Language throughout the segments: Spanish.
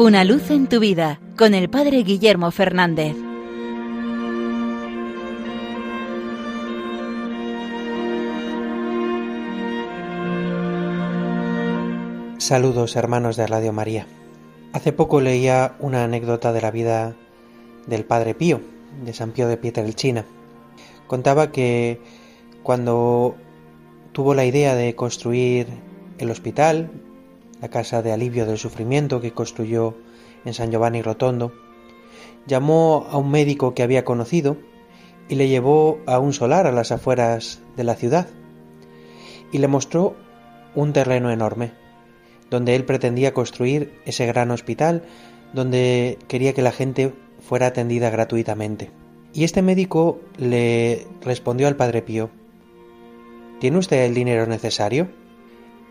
Una luz en tu vida con el Padre Guillermo Fernández. Saludos hermanos de Radio María. Hace poco leía una anécdota de la vida del Padre Pío, de San Pío de Pietrelcina. Contaba que cuando tuvo la idea de construir el hospital, la casa de alivio del sufrimiento que construyó en San Giovanni Rotondo, llamó a un médico que había conocido y le llevó a un solar a las afueras de la ciudad y le mostró un terreno enorme donde él pretendía construir ese gran hospital donde quería que la gente fuera atendida gratuitamente. Y este médico le respondió al Padre Pío, ¿Tiene usted el dinero necesario?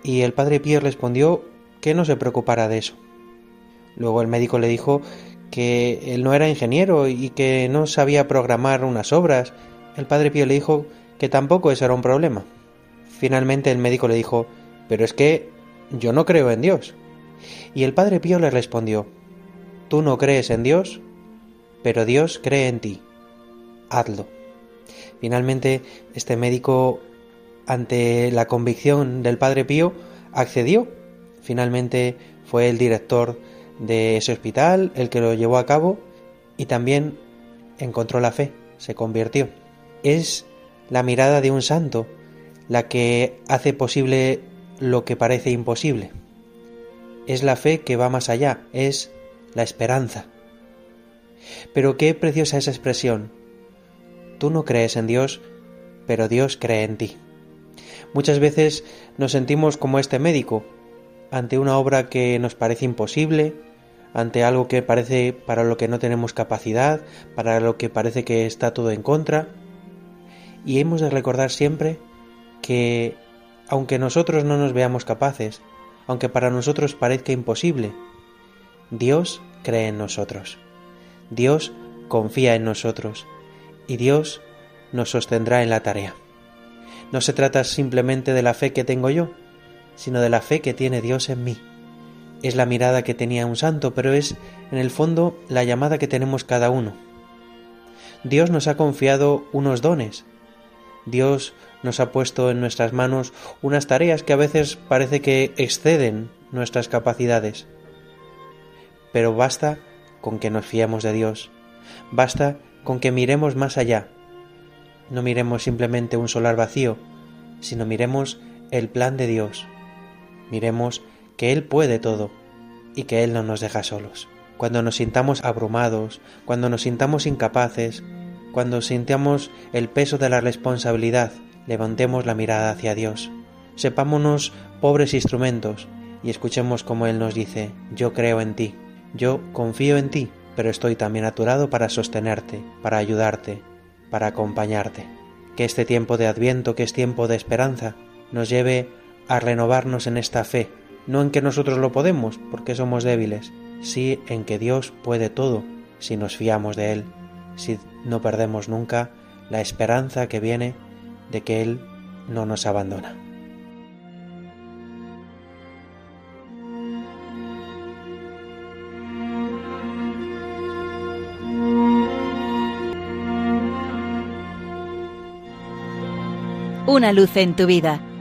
Y el Padre Pío respondió que no se preocupara de eso. Luego el médico le dijo que él no era ingeniero y que no sabía programar unas obras. El Padre Pío le dijo que tampoco eso era un problema. Finalmente el médico le dijo, pero es que yo no creo en Dios. Y el Padre Pío le respondió, tú no crees en Dios, pero Dios cree en ti. Hazlo. Finalmente, este médico, ante la convicción del Padre Pío, accedió. Finalmente fue el director de ese hospital el que lo llevó a cabo y también encontró la fe, se convirtió. Es la mirada de un santo la que hace posible lo que parece imposible. Es la fe que va más allá, es la esperanza. Pero qué preciosa esa expresión. Tú no crees en Dios, pero Dios cree en ti. Muchas veces nos sentimos como este médico, ante una obra que nos parece imposible, ante algo que parece para lo que no tenemos capacidad, para lo que parece que está todo en contra. Y hemos de recordar siempre que aunque nosotros no nos veamos capaces, aunque para nosotros parezca imposible, Dios cree en nosotros, Dios confía en nosotros y Dios nos sostendrá en la tarea. No se trata simplemente de la fe que tengo yo, sino de la fe que tiene Dios en mí. Es la mirada que tenía un santo, pero es, en el fondo, la llamada que tenemos cada uno. Dios nos ha confiado unos dones. Dios nos ha puesto en nuestras manos unas tareas que a veces parece que exceden nuestras capacidades. Pero basta con que nos fiemos de Dios, basta con que miremos más allá. No miremos simplemente un solar vacío, sino miremos el plan de Dios. Miremos que Él puede todo y que Él no nos deja solos. Cuando nos sintamos abrumados, cuando nos sintamos incapaces, cuando sintamos el peso de la responsabilidad, levantemos la mirada hacia Dios. Sepámonos pobres instrumentos y escuchemos como Él nos dice, yo creo en ti, yo confío en ti, pero estoy también aturado para sostenerte, para ayudarte, para acompañarte. Que este tiempo de adviento, que es tiempo de esperanza, nos lleve a renovarnos en esta fe, no en que nosotros lo podemos, porque somos débiles, sí en que Dios puede todo, si nos fiamos de Él, si no perdemos nunca la esperanza que viene de que Él no nos abandona. Una luz en tu vida